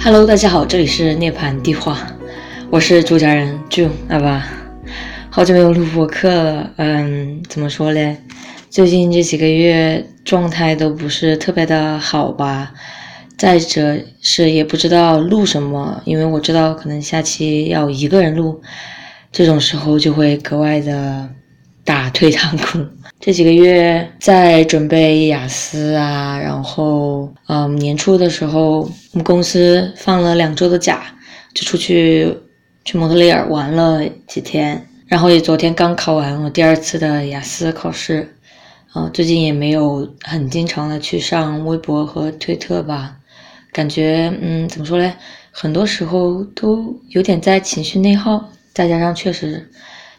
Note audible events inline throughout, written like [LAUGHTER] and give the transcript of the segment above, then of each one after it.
Hello，大家好，这里是涅槃地话，我是主讲人 June 好吧，好久没有录播客了，嗯，怎么说嘞？最近这几个月状态都不是特别的好吧，再者是也不知道录什么，因为我知道可能下期要一个人录，这种时候就会格外的打退堂鼓。这几个月在准备雅思啊，然后嗯，年初的时候我们公司放了两周的假，就出去去蒙特利尔玩了几天，然后也昨天刚考完我第二次的雅思考试，嗯，最近也没有很经常的去上微博和推特吧，感觉嗯，怎么说嘞，很多时候都有点在情绪内耗，再加上确实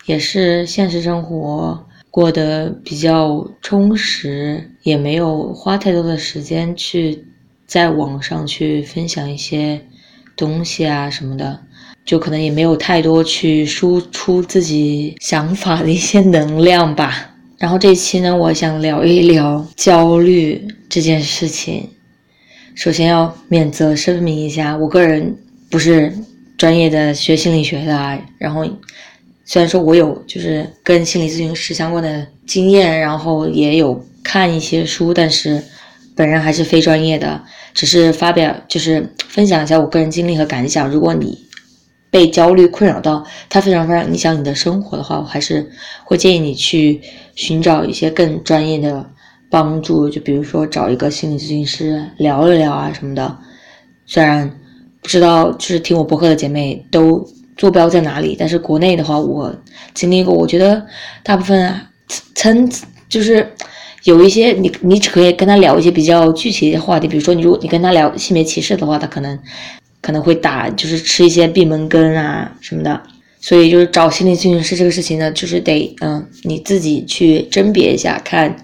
也是现实生活。过得比较充实，也没有花太多的时间去在网上去分享一些东西啊什么的，就可能也没有太多去输出自己想法的一些能量吧。然后这一期呢，我想聊一聊焦虑这件事情。首先要免责声明一下，我个人不是专业的学心理学的，然后。虽然说我有就是跟心理咨询师相关的经验，然后也有看一些书，但是本人还是非专业的，只是发表就是分享一下我个人经历和感想。如果你被焦虑困扰到，它非常非常影响你的生活的话，我还是会建议你去寻找一些更专业的帮助，就比如说找一个心理咨询师聊一聊啊什么的。虽然不知道就是听我博客的姐妹都。坐标在哪里？但是国内的话，我经历过，我觉得大部分层就是有一些你你只可以跟他聊一些比较具体的话题，比如说你如果你跟他聊性别歧视的话，他可能可能会打就是吃一些闭门羹啊什么的。所以就是找心理咨询师这个事情呢，就是得嗯你自己去甄别一下，看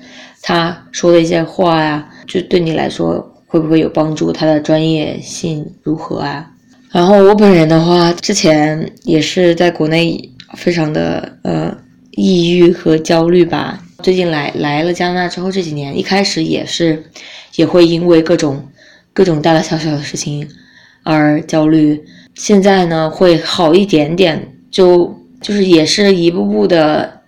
他说的一些话呀，就对你来说会不会有帮助，他的专业性如何啊？然后我本人的话，之前也是在国内非常的呃抑郁和焦虑吧。最近来来了加拿大之后，这几年一开始也是也会因为各种各种大大小小的事情而焦虑。现在呢会好一点点，就就是也是一步步的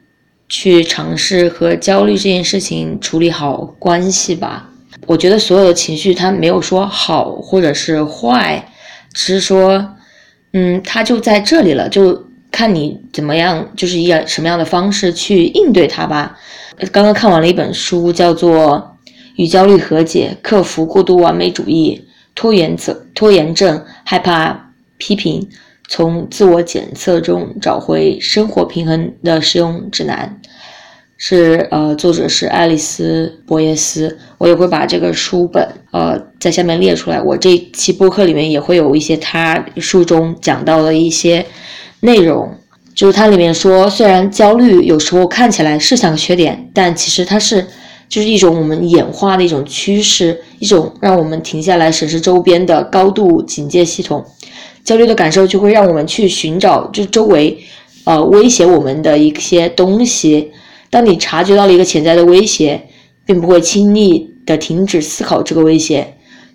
去尝试和焦虑这件事情处理好关系吧。我觉得所有的情绪它没有说好或者是坏。只是说，嗯，他就在这里了，就看你怎么样，就是以什么样的方式去应对他吧。刚刚看完了一本书，叫做《与焦虑和解：克服过度完美主义、拖延症、拖延症、害怕批评，从自我检测中找回生活平衡的实用指南》。是呃，作者是爱丽丝·博耶斯，我也会把这个书本呃在下面列出来。我这期播客里面也会有一些他书中讲到的一些内容，就是它里面说，虽然焦虑有时候看起来是像缺点，但其实它是就是一种我们演化的一种趋势，一种让我们停下来审视周边的高度警戒系统。焦虑的感受就会让我们去寻找就周围呃威胁我们的一些东西。当你察觉到了一个潜在的威胁，并不会轻易的停止思考这个威胁。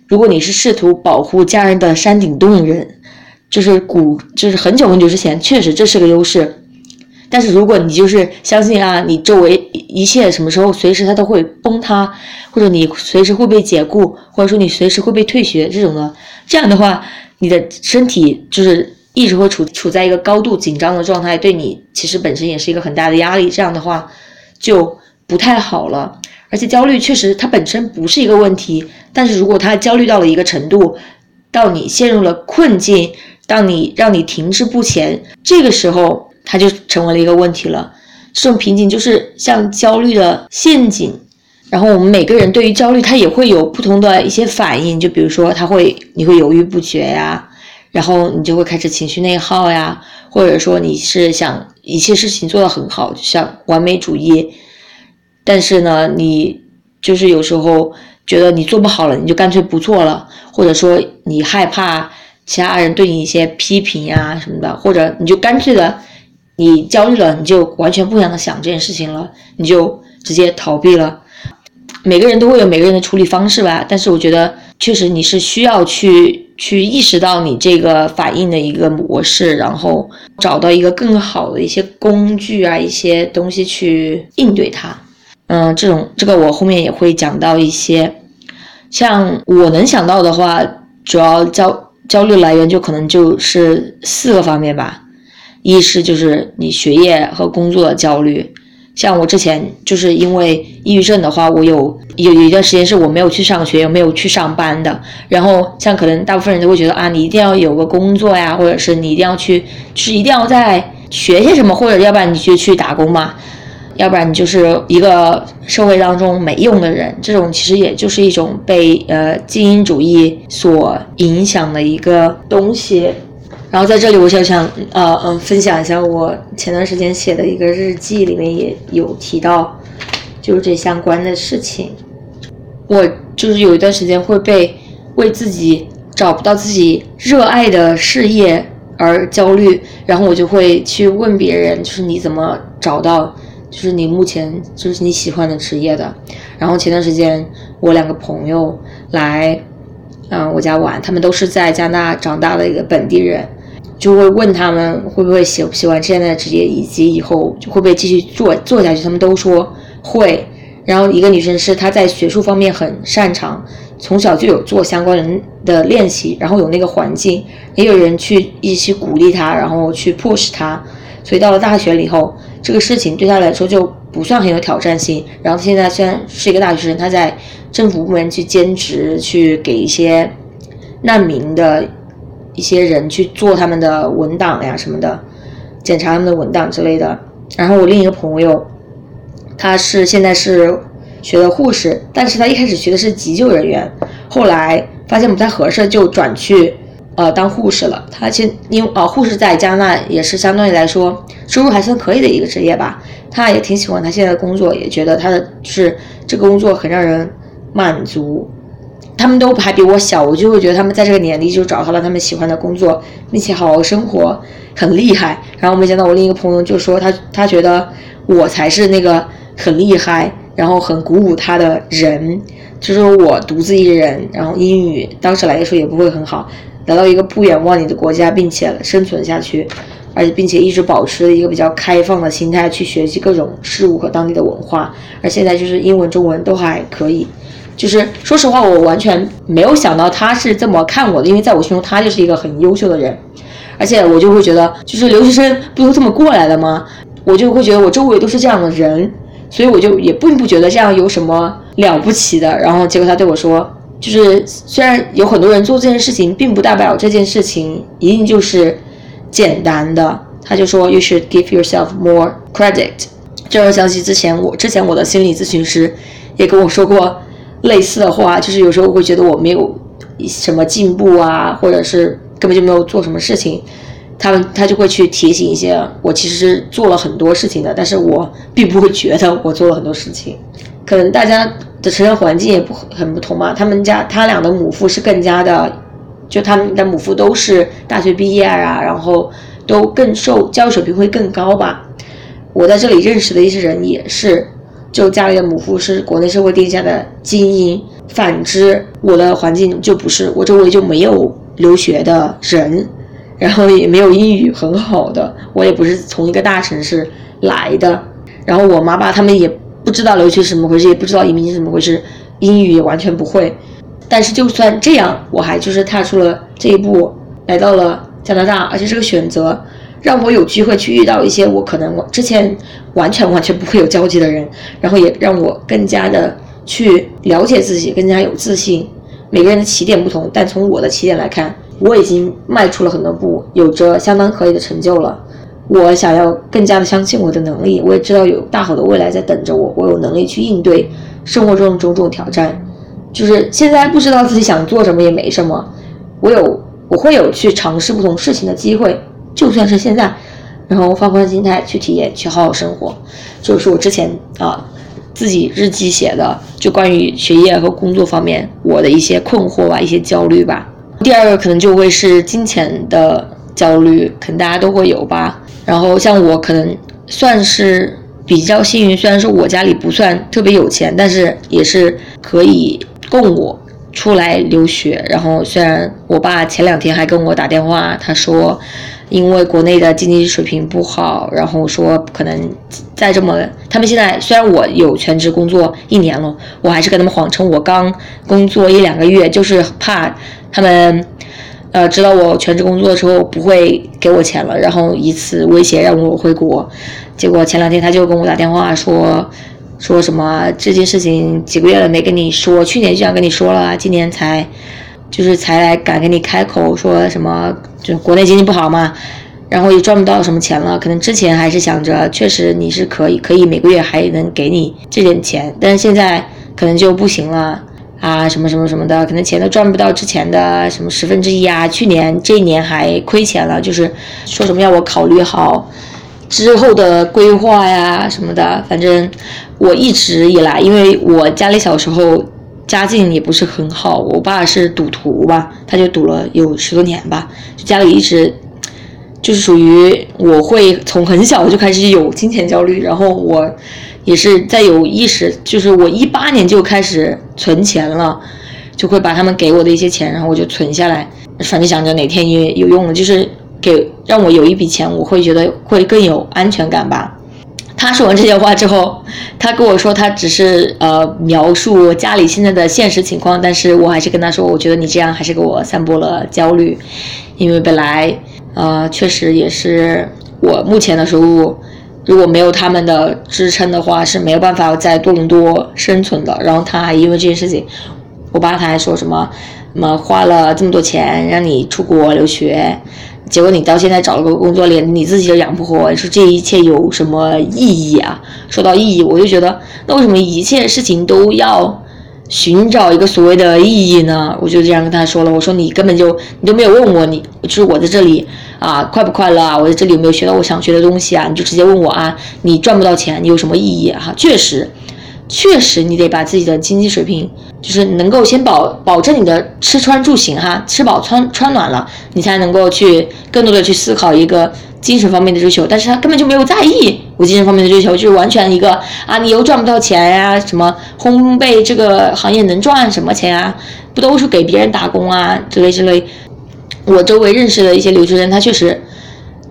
如果你是试图保护家人的山顶洞人，就是古，就是很久很久之前，确实这是个优势。但是如果你就是相信啊，你周围一切什么时候随时它都会崩塌，或者你随时会被解雇，或者说你随时会被退学这种的，这样的话，你的身体就是。一直会处处在一个高度紧张的状态，对你其实本身也是一个很大的压力。这样的话就不太好了。而且焦虑确实它本身不是一个问题，但是如果它焦虑到了一个程度，到你陷入了困境，当你让你停滞不前，这个时候它就成为了一个问题了。这种瓶颈就是像焦虑的陷阱。然后我们每个人对于焦虑，它也会有不同的一些反应。就比如说，他会你会犹豫不决呀。然后你就会开始情绪内耗呀，或者说你是想一切事情做得很好，就像完美主义，但是呢，你就是有时候觉得你做不好了，你就干脆不做了，或者说你害怕其他人对你一些批评呀什么的，或者你就干脆的，你焦虑了，你就完全不想想这件事情了，你就直接逃避了。每个人都会有每个人的处理方式吧。但是我觉得，确实你是需要去去意识到你这个反应的一个模式，然后找到一个更好的一些工具啊，一些东西去应对它。嗯，这种这个我后面也会讲到一些。像我能想到的话，主要焦焦虑来源就可能就是四个方面吧。一是就是你学业和工作的焦虑，像我之前就是因为抑郁症的话，我有有有一段时间是我没有去上学，也没有去上班的。然后像可能大部分人都会觉得啊，你一定要有个工作呀，或者是你一定要去，就是一定要在学些什么，或者要不然你就去打工嘛。要不然你就是一个社会当中没用的人，这种其实也就是一种被呃精英主义所影响的一个东西。然后在这里，我就想呃嗯分享一下我前段时间写的一个日记，里面也有提到，就是这相关的事情。我就是有一段时间会被为自己找不到自己热爱的事业而焦虑，然后我就会去问别人，就是你怎么找到？就是你目前就是你喜欢的职业的，然后前段时间我两个朋友来，嗯，我家玩，他们都是在加拿大长大的一个本地人，就会问他们会不会喜不喜欢现在的职业，以及以后会不会继续做做下去，他们都说会。然后一个女生是她在学术方面很擅长，从小就有做相关人的练习，然后有那个环境，也有人去一起鼓励她，然后去 push 她，所以到了大学了以后。这个事情对她来说就不算很有挑战性。然后现在虽然是一个大学生，她在政府部门去兼职，去给一些难民的一些人去做他们的文档呀什么的，检查他们的文档之类的。然后我另一个朋友，他是现在是学的护士，但是他一开始学的是急救人员，后来发现不太合适，就转去。呃，当护士了，他现因为呃，护士在加拿大也是相对来说收入还算可以的一个职业吧。他也挺喜欢他现在的工作，也觉得他的是这个工作很让人满足。他们都还比我小，我就会觉得他们在这个年龄就找到了他们喜欢的工作，并且好好生活，很厉害。然后没想到我另一个朋友就说他他觉得我才是那个很厉害，然后很鼓舞他的人，就是我独自一人，然后英语当时来的时候也不会很好。来到一个不远万里的国家，并且生存下去，而且并且一直保持一个比较开放的心态去学习各种事物和当地的文化，而现在就是英文、中文都还可以。就是说实话，我完全没有想到他是这么看我的，因为在我心中他就是一个很优秀的人，而且我就会觉得，就是留学生不都这么过来的吗？我就会觉得我周围都是这样的人，所以我就也并不觉得这样有什么了不起的。然后结果他对我说。就是虽然有很多人做这件事情，并不代表这件事情一定就是简单的。他就说，You should give yourself more credit。这让我想起之前我之前我的心理咨询师也跟我说过类似的话，就是有时候我会觉得我没有什么进步啊，或者是根本就没有做什么事情，他们他就会去提醒一些我其实做了很多事情的，但是我并不会觉得我做了很多事情。[LAUGHS] 可能大家的成长环境也不很不同嘛。他们家他俩的母父是更加的，就他们的母父都是大学毕业啊，然后都更受教育水平会更高吧。我在这里认识的一些人也是，就家里的母父是国内社会定下的精英，反之我的环境就不是，我周围就没有留学的人，然后也没有英语很好的，我也不是从一个大城市来的，然后我妈爸他们也。不知道留学是怎么回事，也不知道移民是怎么回事，英语也完全不会。但是就算这样，我还就是踏出了这一步，来到了加拿大，而且这个选择让我有机会去遇到一些我可能我之前完全完全不会有交集的人，然后也让我更加的去了解自己，更加有自信。每个人的起点不同，但从我的起点来看，我已经迈出了很多步，有着相当可以的成就了。我想要更加的相信我的能力，我也知道有大好的未来在等着我，我有能力去应对生活中的种种挑战。就是现在不知道自己想做什么也没什么，我有我会有去尝试不同事情的机会，就算是现在，然后放宽心态去体验，去好好生活。就是我之前啊自己日记写的，就关于学业和工作方面我的一些困惑吧，一些焦虑吧。第二个可能就会是金钱的焦虑，可能大家都会有吧。然后像我可能算是比较幸运，虽然说我家里不算特别有钱，但是也是可以供我出来留学。然后虽然我爸前两天还跟我打电话，他说。因为国内的经济水平不好，然后说可能再这么，他们现在虽然我有全职工作一年了，我还是跟他们谎称我刚工作一两个月，就是怕他们，呃，知道我全职工作的时候不会给我钱了，然后以此威胁让我回国。结果前两天他就跟我打电话说，说什么这件事情几个月了没跟你说，去年就想跟你说了，今年才。就是才来敢跟你开口说什么，就国内经济不好嘛，然后也赚不到什么钱了。可能之前还是想着，确实你是可以，可以每个月还能给你这点钱，但是现在可能就不行了啊，什么什么什么的，可能钱都赚不到之前的什么十分之一啊。去年这一年还亏钱了，就是说什么要我考虑好之后的规划呀什么的。反正我一直以来，因为我家里小时候。家境也不是很好，我爸是赌徒吧，他就赌了有十多年吧，就家里一直就是属于我会从很小就开始有金钱焦虑，然后我也是在有意识，就是我一八年就开始存钱了，就会把他们给我的一些钱，然后我就存下来，反正想着哪天也有用了，就是给让我有一笔钱，我会觉得会更有安全感吧。他说完这些话之后，他跟我说他只是呃描述家里现在的现实情况，但是我还是跟他说，我觉得你这样还是给我散播了焦虑，因为本来呃确实也是我目前的收入，如果没有他们的支撑的话是没有办法在多伦多生存的。然后他还因为这件事情，我爸他还说什么，什么花了这么多钱让你出国留学。结果你到现在找了个工作，连你自己都养不活，你说这一切有什么意义啊？说到意义，我就觉得，那为什么一切事情都要寻找一个所谓的意义呢？我就这样跟他说了，我说你根本就你都没有问我，你就是我在这里啊，快不快乐啊？我在这里有没有学到我想学的东西啊？你就直接问我啊，你赚不到钱，你有什么意义啊？确实。确实，你得把自己的经济水平，就是能够先保保证你的吃穿住行哈，吃饱穿穿暖了，你才能够去更多的去思考一个精神方面的追求。但是他根本就没有在意我精神方面的追求，就是完全一个啊，你又赚不到钱呀，什么烘焙这个行业能赚什么钱啊？不都是给别人打工啊之类之类。我周围认识的一些留学生，他确实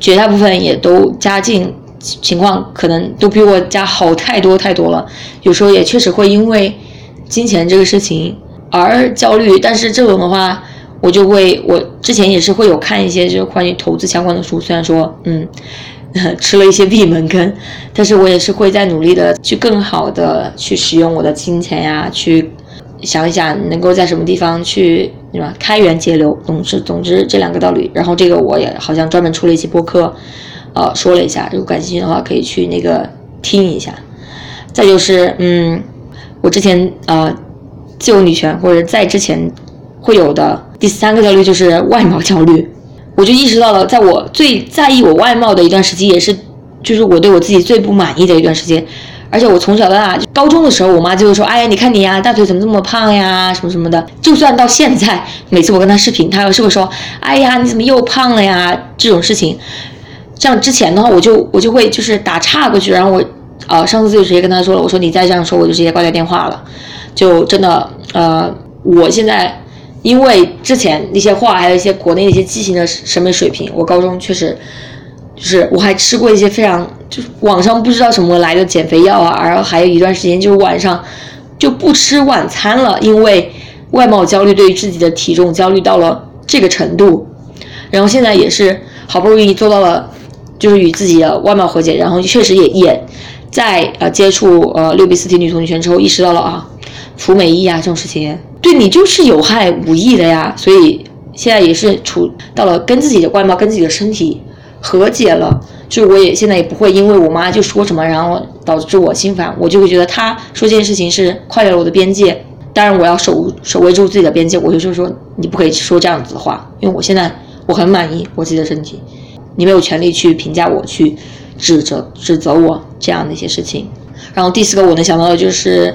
绝大部分也都家境。情况可能都比我家好太多太多了，有时候也确实会因为金钱这个事情而焦虑。但是这种的话，我就会，我之前也是会有看一些就是关于投资相关的书，虽然说，嗯，[LAUGHS] 吃了一些闭门羹，但是我也是会在努力的去更好的去使用我的金钱呀，去想一想能够在什么地方去对吧，开源节流，总之总之这两个道理。然后这个我也好像专门出了一期播客。呃，说了一下，如果感兴趣的话，可以去那个听一下。再就是，嗯，我之前呃，自由女权或者在之前会有的第三个焦虑就是外貌焦虑。我就意识到了，在我最在意我外貌的一段时期，也是就是我对我自己最不满意的一段时间。而且我从小到大，高中的时候，我妈就会说：“哎呀，你看你呀，大腿怎么这么胖呀，什么什么的。”就算到现在，每次我跟她视频，她还是会说：“哎呀，你怎么又胖了呀？”这种事情。像之前的话，我就我就会就是打岔过去，然后我，呃，上次就直接跟他说了，我说你再这样说，我就直接挂掉电话了。就真的，呃，我现在因为之前那些话，还有一些国内一些畸形的审美水平，我高中确实就是我还吃过一些非常就是网上不知道什么来的减肥药啊，然后还有一段时间就是晚上就不吃晚餐了，因为外貌焦虑，对于自己的体重焦虑到了这个程度，然后现在也是好不容易做到了。就是与自己的外貌和解，然后确实也也在呃接触呃六比四体女同女权之后，意识到了啊，服美役啊这种事情对你就是有害无益的呀，所以现在也是处到了跟自己的外貌跟自己的身体和解了，就我也现在也不会因为我妈就说什么，然后导致我心烦，我就会觉得她说这件事情是跨越了我的边界，当然我要守守卫住自己的边界，我就是说你不可以说这样子的话，因为我现在我很满意我自己的身体。你没有权利去评价我，去 [LAUGHS] 指责指责我这样的一些事情。然后第四个我能想到的就是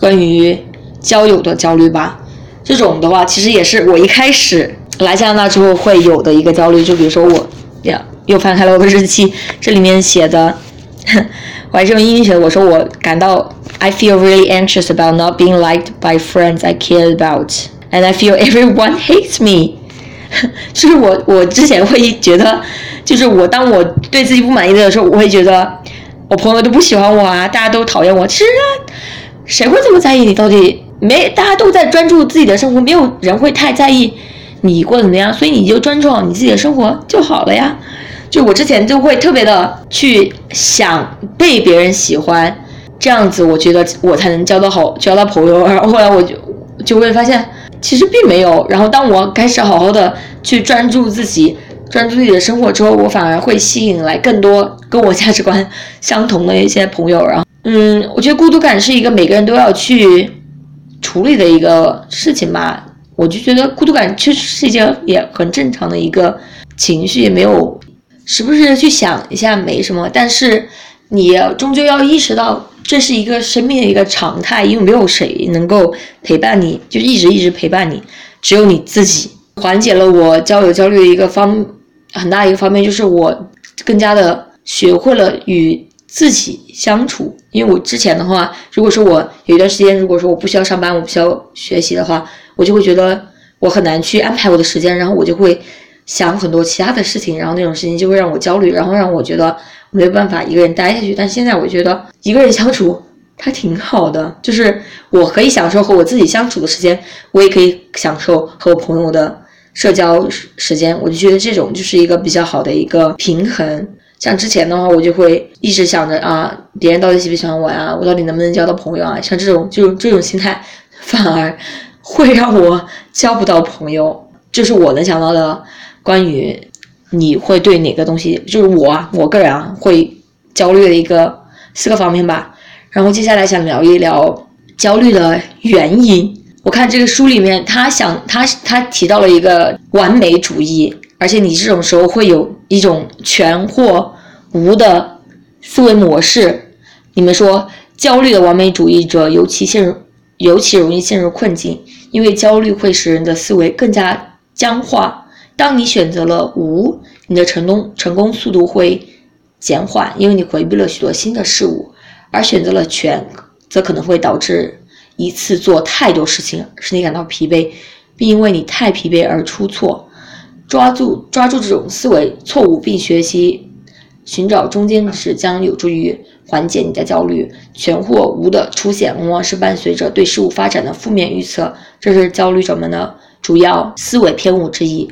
关于交友的焦虑吧。这种的话，其实也是我一开始来加拿大之后会有的一个焦虑。就比如说我呀，又翻开了我的日记，这里面写的我还是用英语写的。我说我感到 I feel really anxious about not being liked by friends I care about, and I feel everyone [LAUGHS] hates me。[LAUGHS] 就是我我之前会觉得，就是我当我对自己不满意的时候，我会觉得我朋友都不喜欢我啊，大家都讨厌我。其实谁会这么在意你到底？没，大家都在专注自己的生活，没有人会太在意你过得怎么样，所以你就专注好你自己的生活就好了呀。就我之前就会特别的去想被别人喜欢，这样子我觉得我才能交到好交到朋友。然后后来我就就会发现，其实并没有。然后当我开始好好的去专注自己，专注自己的生活之后，我反而会吸引来更多跟我价值观相同的一些朋友。然后，嗯，我觉得孤独感是一个每个人都要去处理的一个事情吧。我就觉得孤独感确实是一件也很正常的一个情绪，也没有。时不时的去想一下没什么，但是你终究要意识到这是一个生命的一个常态，因为没有谁能够陪伴你，就一直一直陪伴你，只有你自己。缓解了我交友焦虑的一个方很大一个方面，就是我更加的学会了与自己相处。因为我之前的话，如果说我有一段时间，如果说我不需要上班，我不需要学习的话，我就会觉得我很难去安排我的时间，然后我就会。想很多其他的事情，然后那种事情就会让我焦虑，然后让我觉得没有办法一个人待下去。但现在我觉得一个人相处他挺好的，就是我可以享受和我自己相处的时间，我也可以享受和我朋友的社交时间。我就觉得这种就是一个比较好的一个平衡。像之前的话，我就会一直想着啊，别人到底喜不喜欢我呀？我到底能不能交到朋友啊？像这种就这种心态，反而会让我交不到朋友。就是我能想到的。关于你会对哪个东西，就是我我个人啊会焦虑的一个四个方面吧。然后接下来想聊一聊焦虑的原因。我看这个书里面，他想他他提到了一个完美主义，而且你这种时候会有一种全或无的思维模式。你们说焦虑的完美主义者尤其陷入尤其容易陷入困境，因为焦虑会使人的思维更加僵化。当你选择了无，你的成功成功速度会减缓，因为你回避了许多新的事物；而选择了全，则可能会导致一次做太多事情，使你感到疲惫，并因为你太疲惫而出错。抓住抓住这种思维错误，并学习寻找中间值，将有助于缓解你的焦虑。全或无的出现，往往是伴随着对事物发展的负面预测，这是焦虑者们的主要思维偏误之一。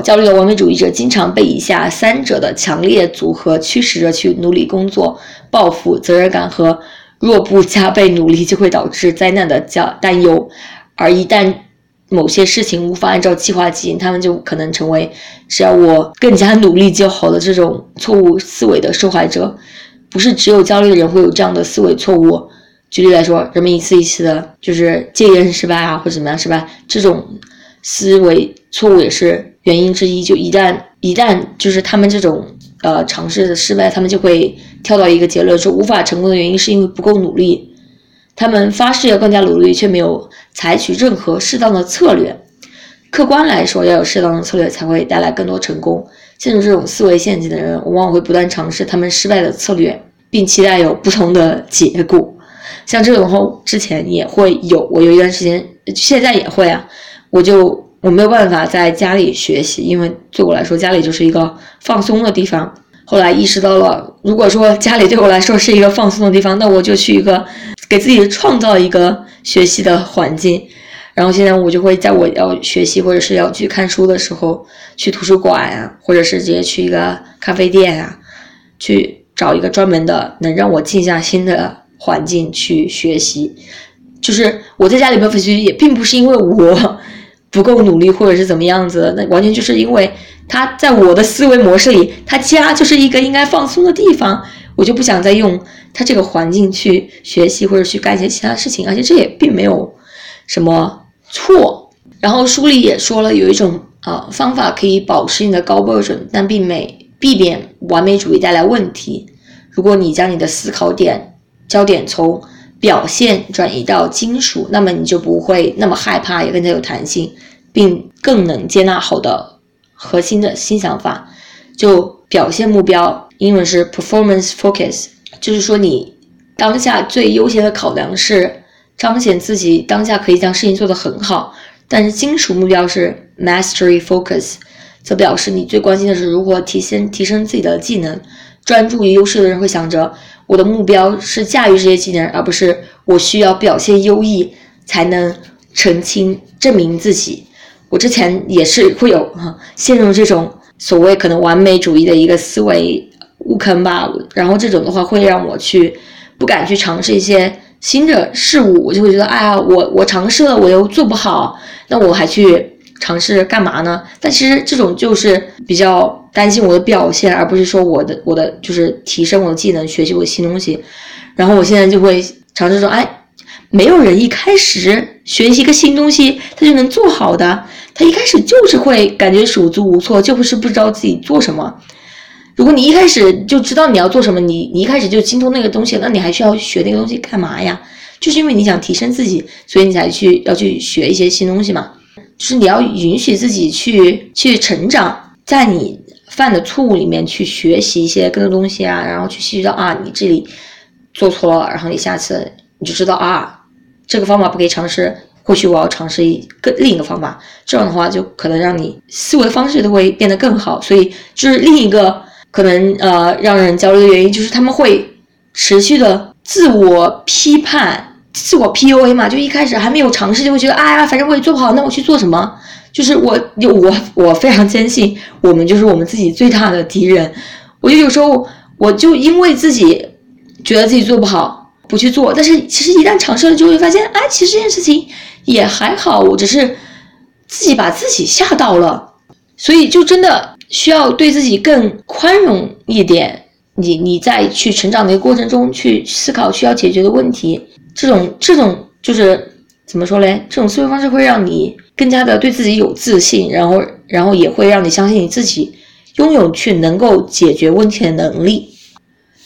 焦虑的完美主义者经常被以下三者的强烈组合驱使着去努力工作、报复、责任感和若不加倍努力就会导致灾难的焦担忧。而一旦某些事情无法按照计划进行，他们就可能成为只要我更加努力就好的这种错误思维的受害者。不是只有焦虑的人会有这样的思维错误。举例来说，人们一次一次的就是戒烟失败啊，或者怎么样失败，这种思维错误也是。原因之一，就一旦一旦就是他们这种呃尝试的失败，他们就会跳到一个结论，说无法成功的原因是因为不够努力。他们发誓要更加努力，却没有采取任何适当的策略。客观来说，要有适当的策略才会带来更多成功。陷入这种思维陷阱的人，往往会不断尝试他们失败的策略，并期待有不同的结果。像这种话，之前也会有，我有一段时间，现在也会啊，我就。我没有办法在家里学习，因为对我来说，家里就是一个放松的地方。后来意识到了，如果说家里对我来说是一个放松的地方，那我就去一个给自己创造一个学习的环境。然后现在我就会在我要学习或者是要去看书的时候，去图书馆呀，或者是直接去一个咖啡店呀，去找一个专门的能让我静下心的环境去学习。就是我在家里面学习，也并不是因为我。不够努力，或者是怎么样子？那完全就是因为他在我的思维模式里，他家就是一个应该放松的地方，我就不想再用他这个环境去学习或者去干一些其他事情，而且这也并没有什么错。然后书里也说了，有一种啊方法可以保持你的高标准，但并没避免完美主义带来问题。如果你将你的思考点焦点从表现转移到金属，那么你就不会那么害怕，也更加有弹性，并更能接纳好的核心的新想法。就表现目标，英文是 performance focus，就是说你当下最优先的考量是彰显自己当下可以将事情做得很好，但是金属目标是 mastery focus，则表示你最关心的是如何提升提升自己的技能。专注于优势的人会想着，我的目标是驾驭这些技能，而不是我需要表现优异才能澄清证明自己。我之前也是会有哈陷入这种所谓可能完美主义的一个思维误坑吧，然后这种的话会让我去不敢去尝试一些新的事物，我就会觉得，哎呀，我我尝试了，我又做不好，那我还去尝试干嘛呢？但其实这种就是比较担心我的表现，而不是说我的我的就是提升我的技能，学习我的新东西。然后我现在就会尝试说，哎。没有人一开始学习一个新东西，他就能做好的。他一开始就是会感觉手足无措，就不是不知道自己做什么。如果你一开始就知道你要做什么，你你一开始就精通那个东西，那你还需要学那个东西干嘛呀？就是因为你想提升自己，所以你才去要去学一些新东西嘛。就是你要允许自己去去成长，在你犯的错误里面去学习一些更多东西啊，然后去吸取到啊，你这里做错了，然后你下次你就知道啊。这个方法不可以尝试，或许我要尝试一个另一个方法，这样的话就可能让你思维方式都会变得更好。所以就是另一个可能呃让人焦虑的原因，就是他们会持续的自我批判、自我 PUA 嘛。就一开始还没有尝试，就会觉得哎呀，反正我也做不好，那我去做什么？就是我有我我非常坚信，我们就是我们自己最大的敌人。我就有时候我就因为自己觉得自己做不好。不去做，但是其实一旦尝试了，就会发现，哎，其实这件事情也还好，我只是自己把自己吓到了，所以就真的需要对自己更宽容一点。你你在去成长的一个过程中，去思考需要解决的问题，这种这种就是怎么说嘞？这种思维方式会让你更加的对自己有自信，然后然后也会让你相信你自己拥有去能够解决问题的能力。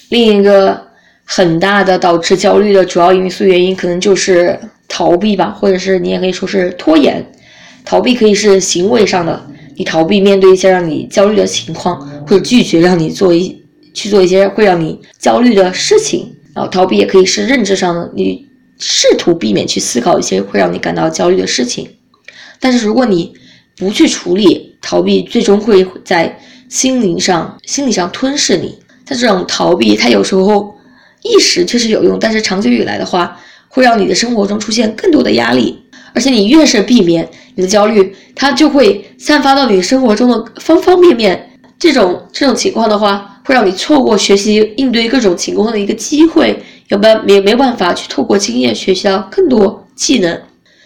另一个。很大的导致焦虑的主要因素原因，可能就是逃避吧，或者是你也可以说是拖延。逃避可以是行为上的，你逃避面对一些让你焦虑的情况，或者拒绝让你做一去做一些会让你焦虑的事情。然后逃避也可以是认知上的，你试图避免去思考一些会让你感到焦虑的事情。但是如果你不去处理逃避，最终会在心灵上、心理上吞噬你。在这种逃避，它有时候。一时确实有用，但是长久以来的话，会让你的生活中出现更多的压力。而且你越是避免你的焦虑，它就会散发到你生活中的方方面面。这种这种情况的话，会让你错过学习应对各种情况的一个机会，有办也没没办法去透过经验学习到更多技能。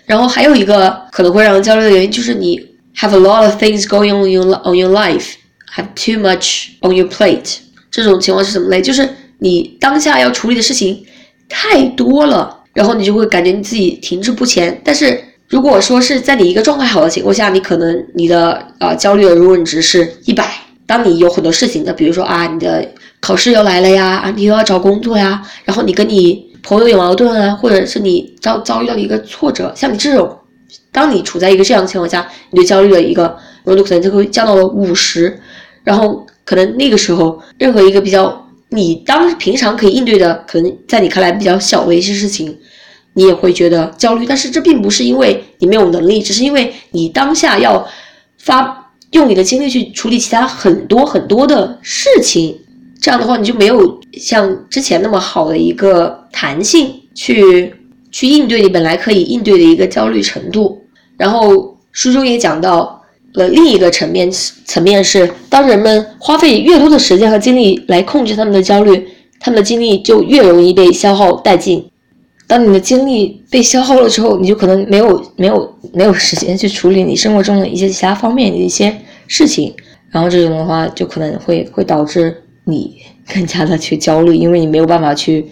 然后还有一个可能会让人焦虑的原因，就是你 have a lot of things going on your on your life，have too much on your plate。这种情况是什么嘞？就是你当下要处理的事情太多了，然后你就会感觉你自己停滞不前。但是如果说是在你一个状态好的情况下，你可能你的呃焦虑的容忍值是一百。当你有很多事情的，比如说啊，你的考试要来了呀，啊，你又要找工作呀，然后你跟你朋友有矛盾啊，或者是你遭遭遇到一个挫折，像你这种，当你处在一个这样的情况下，你的焦虑的一个容度可能就会降到了五十，然后可能那个时候任何一个比较。你当平常可以应对的，可能在你看来比较小的一些事情，你也会觉得焦虑。但是这并不是因为你没有能力，只是因为你当下要发用你的精力去处理其他很多很多的事情。这样的话，你就没有像之前那么好的一个弹性去去应对你本来可以应对的一个焦虑程度。然后书中也讲到。了另一个层面层面是，当人们花费越多的时间和精力来控制他们的焦虑，他们的精力就越容易被消耗殆尽。当你的精力被消耗了之后，你就可能没有没有没有时间去处理你生活中的一些其他方面的一些事情，然后这种的话就可能会会导致你 [LAUGHS] 更加的去焦虑，因为你没有办法去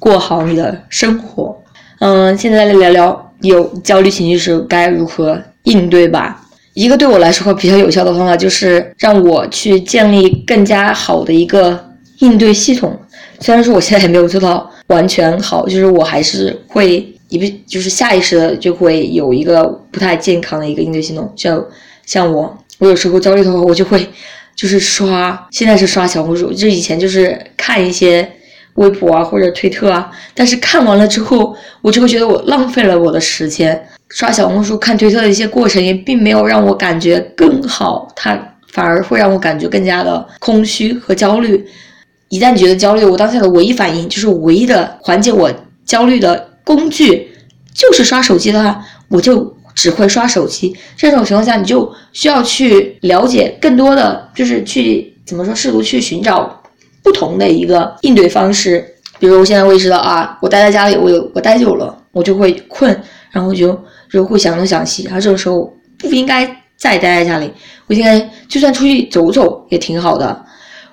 过好你的生活。嗯，现在来聊聊有焦虑情绪时该如何应对吧。一个对我来说比较有效的方法，就是让我去建立更加好的一个应对系统。虽然说我现在也没有做到完全好，就是我还是会一不就是下意识的就会有一个不太健康的一个应对系统。像像我，我有时候焦虑的话，我就会 [LAUGHS] 就是刷，现在是刷小红书，就以前就是看一些微博啊或者推特啊，但是看完了之后，我就会觉得我浪费了我的时间。刷小红书、看推特的一些过程也并没有让我感觉更好，它反而会让我感觉更加的空虚和焦虑。一旦你觉得焦虑，我当下的唯一反应就是唯一的缓解我焦虑的工具就是刷手机的话，我就只会刷手机。这种情况下，你就需要去了解更多的，就是去怎么说，试图去寻找不同的一个应对方式。比如我现在我意识到啊，我待在家里，我有我待久了，我就会困，然后就。就会想东想西，然后这个时候不应该再待在家里，我应该就算出去走走也挺好的，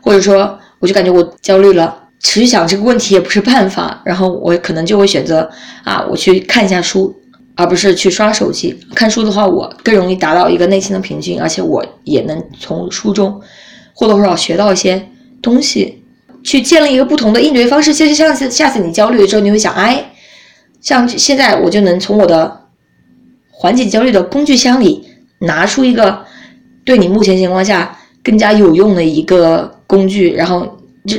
或者说我就感觉我焦虑了，持续想这个问题也不是办法，然后我可能就会选择啊，我去看一下书，而不是去刷手机。看书的话，我更容易达到一个内心的平静，而且我也能从书中或多或少学到一些东西，去建立一个不同的应对方式。其实下次下次你焦虑的时候，你会想，哎，像现在我就能从我的。缓解焦虑的工具箱里拿出一个对你目前情况下更加有用的一个工具，然后这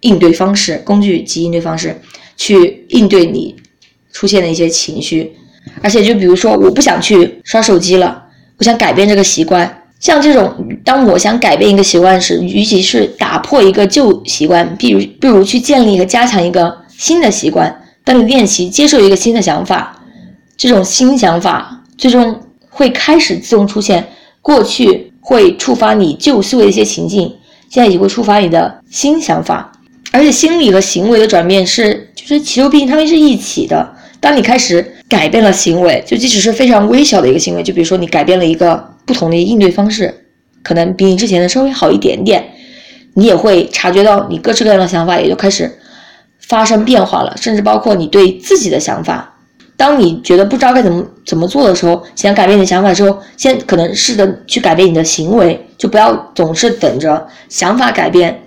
应对方式、工具及应对方式去应对你出现的一些情绪。而且就比如说，我不想去刷手机了，我想改变这个习惯。像这种，当我想改变一个习惯时，与其是打破一个旧习惯，比如不如去建立和加强一个新的习惯。当你练习接受一个新的想法。这种新想法最终会开始自动出现，过去会触发你旧思维的一些情境，现在也会触发你的新想法，而且心理和行为的转变是，就是其实毕竟他们是一起的。当你开始改变了行为，就即使是非常微小的一个行为，就比如说你改变了一个不同的应对方式，可能比你之前的稍微好一点点，你也会察觉到你各式各样的想法也就开始发生变化了，甚至包括你对自己的想法。当你觉得不知道该怎么怎么做的时候，想改变你的想法之后，先可能试着去改变你的行为，就不要总是等着想法改变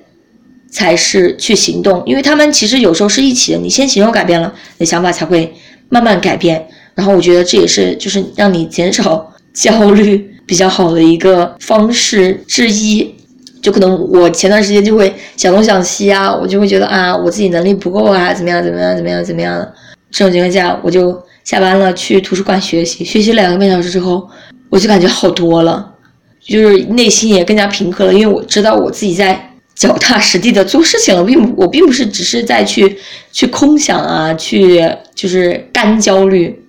才是去行动，因为他们其实有时候是一起的。你先行动改变了，你的想法才会慢慢改变。然后我觉得这也是就是让你减少焦虑比较好的一个方式之一。[LAUGHS] 就可能我前段时间就会想东想西啊，我就会觉得啊，我自己能力不够啊，怎么样怎么样怎么样怎么样。这种情况下，我就下班了，去图书馆学习，学习两个半小时之后，我就感觉好多了，就是内心也更加平和了，因为我知道我自己在脚踏实地的做事情了，并不我并不是只是在去去空想啊，去就是干焦虑。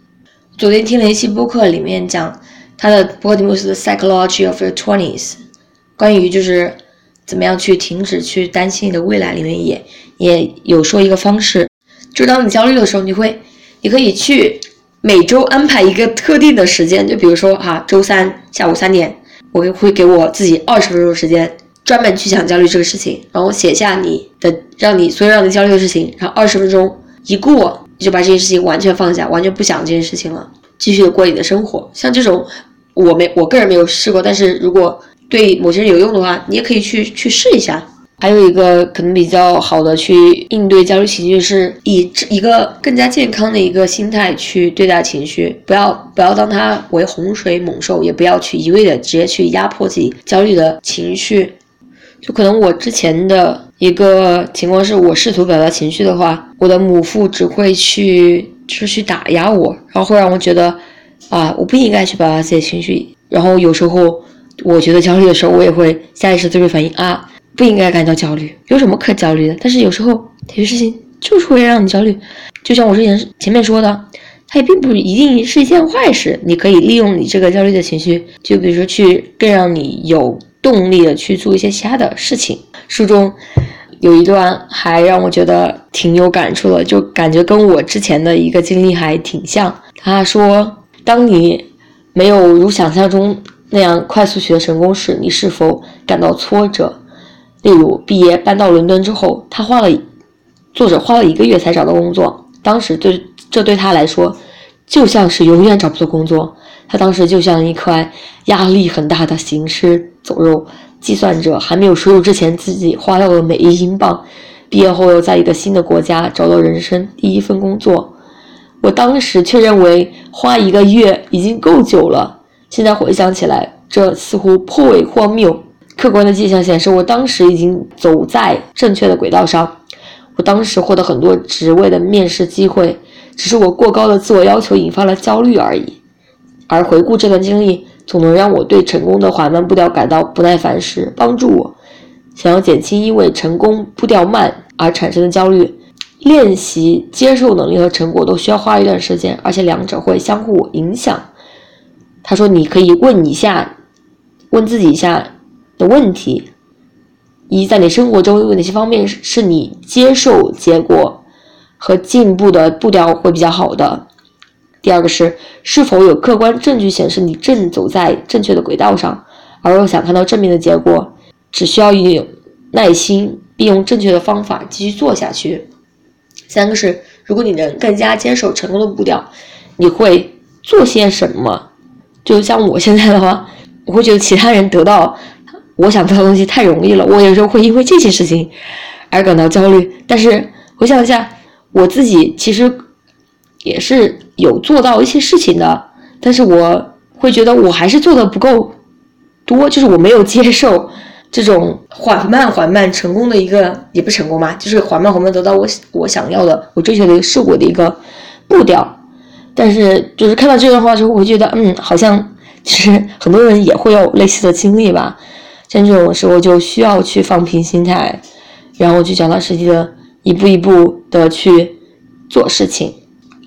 昨天听了一期播客，里面讲他的播客题目是《Psychology of Your Twenties》，关于就是怎么样去停止去担心你的未来，里面也也有说一个方式。就当你焦虑的时候，你会，你可以去每周安排一个特定的时间，就比如说哈，周三下午三点，我会给我自己二十分钟时间，专门去想焦虑这个事情，然后写下你的让你所有让你焦虑的事情，然后二十分钟一过，你就把这件事情完全放下，完全不想这件事情了，继续的过你的生活。像这种，我没我个人没有试过，但是如果对某些人有用的话，你也可以去去试一下。还有一个可能比较好的去应对焦虑情绪，是以一个更加健康的一个心态去对待情绪，不要不要当它为洪水猛兽，也不要去一味的直接去压迫自己焦虑的情绪。就可能我之前的一个情况是，我试图表达情绪的话，我的母父只会去就是去打压我，然后会让我觉得啊，我不应该去表达自己的情绪。然后有时候我觉得焦虑的时候，我也会下意识做出反应啊。不应该感到焦虑，有什么可焦虑的？但是有时候有些事情就是会让你焦虑，就像我之前前面说的，它也并不一定是一件坏事。你可以利用你这个焦虑的情绪，就比如说去更让你有动力的去做一些其他的事情。书中有一段还让我觉得挺有感触的，就感觉跟我之前的一个经历还挺像。他说，当你没有如想象中那样快速取得成功时，你是否感到挫折？例如，毕业搬到伦敦之后，他花了作者花了一个月才找到工作。当时对这对他来说，就像是永远找不到工作。他当时就像一块压力很大的行尸走肉，计算着还没有收入之前自己花掉的每一英镑。毕业后又在一个新的国家找到人生第一份工作。我当时却认为花一个月已经够久了，现在回想起来，这似乎颇为荒谬。客观的迹象显示，我当时已经走在正确的轨道上。我当时获得很多职位的面试机会，只是我过高的自我要求引发了焦虑而已。而回顾这段经历，总能让我对成功的缓慢步调感到不耐烦时，帮助我想要减轻因为成功步调慢而产生的焦虑。练习接受能力和成果都需要花一段时间，而且两者会相互影响。他说：“你可以问一下，问自己一下的问题：一，在你生活中有哪些方面是是你接受结果和进步的步调会比较好的？第二个是，是否有客观证据显示你正走在正确的轨道上？而若想看到正面的结果，只需要有耐心，并用正确的方法继续做下去。”三个是，如果你能更加坚守成功的步调，你会做些什么？就像我现在的话，我会觉得其他人得到我想得到的东西太容易了，我有时候会因为这些事情而感到焦虑。但是回想一下，我自己其实也是有做到一些事情的，但是我会觉得我还是做的不够多，就是我没有接受。这种缓慢缓慢成功的一个也不成功嘛，就是缓慢缓慢得到我我想要的我追求的一个事果的一个步调。但是就是看到这段话之后，我会觉得嗯，好像其实很多人也会有类似的经历吧。像这种时候就需要去放平心态，然后去脚踏实地的一步一步的去做事情。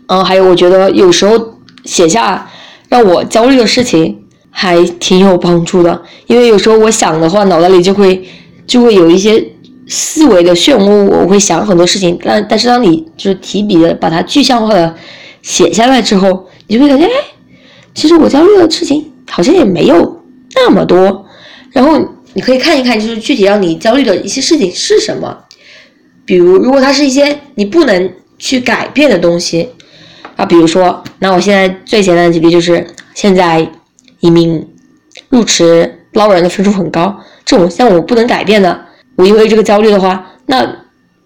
嗯，还有我觉得有时候写下让我焦虑的事情。还挺有帮助的，因为有时候我想的话，脑袋里就会就会有一些思维的漩涡，我会想很多事情。但但是当你就是提笔的把它具象化的写下来之后，你就会感觉，哎，其实我焦虑的事情好像也没有那么多。然后你可以看一看，就是具体让你焦虑的一些事情是什么。比如，如果它是一些你不能去改变的东西啊，比如说，那我现在最简单的举例就是现在。移民入职捞人的分数很高，这种像我不能改变的，我因为这个焦虑的话，那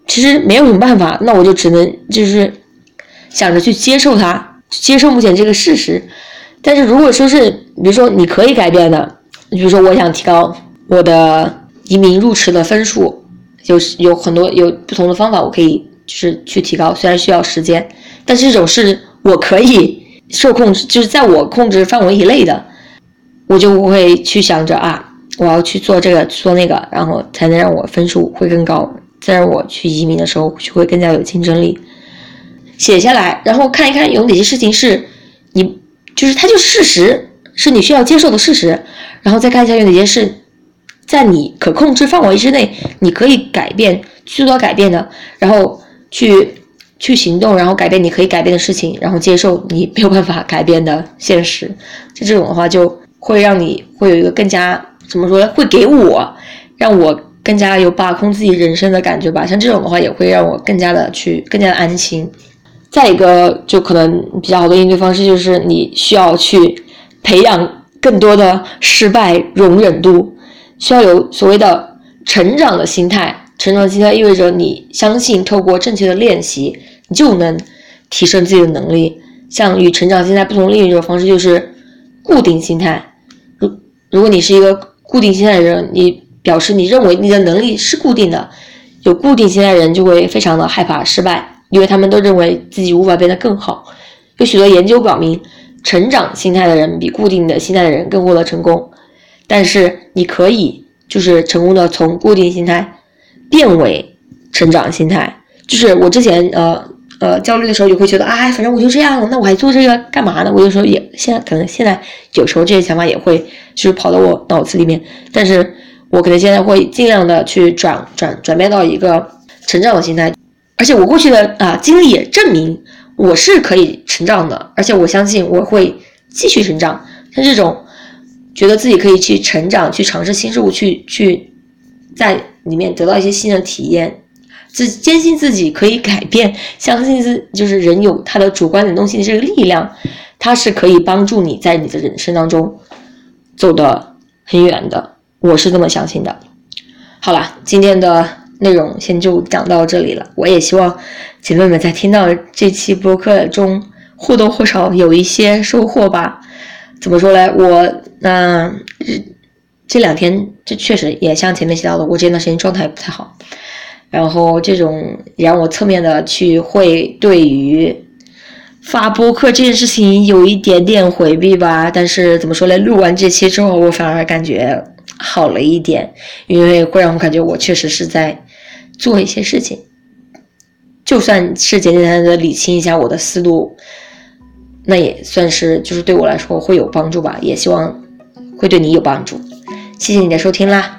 其实没有什么办法，那我就只能就是想着去接受它，接受目前这个事实。但是如果说是，比如说你可以改变的，你比如说我想提高我的移民入池的分数，有有很多有不同的方法，我可以就是去提高，虽然需要时间，但是这种是我可以受控制，就是在我控制范围以内的。我就不会去想着啊，我要去做这个做那个，然后才能让我分数会更高，再让我去移民的时候就会更加有竞争力。写下来，然后看一看有哪些事情是你就是它就是事实，是你需要接受的事实，然后再看一下有哪些事在你可控制范围之内，你可以改变去做到改变的，然后去去行动，然后改变你可以改变的事情，然后接受你没有办法改变的现实。就这种的话就。会让你会有一个更加怎么说呢？会给我让我更加有把控自己人生的感觉吧。像这种的话，也会让我更加的去更加的安心。再一个，就可能比较好的应对方式就是，你需要去培养更多的失败容忍度，需要有所谓的成长的心态。成长的心态意味着你相信，透过正确的练习，你就能提升自己的能力。像与成长心态不同另一种方式就是固定心态。如如果你是一个固定心态的人，你表示你认为你的能力是固定的，有固定心态的人就会非常的害怕失败，因为他们都认为自己无法变得更好。有许多研究表明，成长心态的人比固定的心态的人更获得成功。但是你可以就是成功的从固定心态变为成长心态，就是我之前呃。呃，焦虑的时候也会觉得，哎，反正我就这样了，那我还做这个干嘛呢？我有时候也现在可能现在有时候这些想法也会就是跑到我脑子里面，但是我可能现在会尽量的去转转转变到一个成长的心态，而且我过去的啊经历也证明我是可以成长的，而且我相信我会继续成长。像这种觉得自己可以去成长、去尝试新事物、去去在里面得到一些新的体验。自坚信自己可以改变，相信自就是人有他的主观能动性的这个力量，它是可以帮助你在你的人生当中走得很远的。我是这么相信的。好了，今天的内容先就讲到这里了。我也希望姐妹们在听到这期播客中或多或少有一些收获吧。怎么说呢？我嗯，这两天这确实也像前面提到的，我这段时间状态不太好。然后这种让我侧面的去会对于发播客这件事情有一点点回避吧。但是怎么说呢？录完这期之后，我反而感觉好了一点，因为会让我感觉我确实是在做一些事情，就算是简简单单的理清一下我的思路，那也算是就是对我来说会有帮助吧。也希望会对你有帮助。谢谢你的收听啦。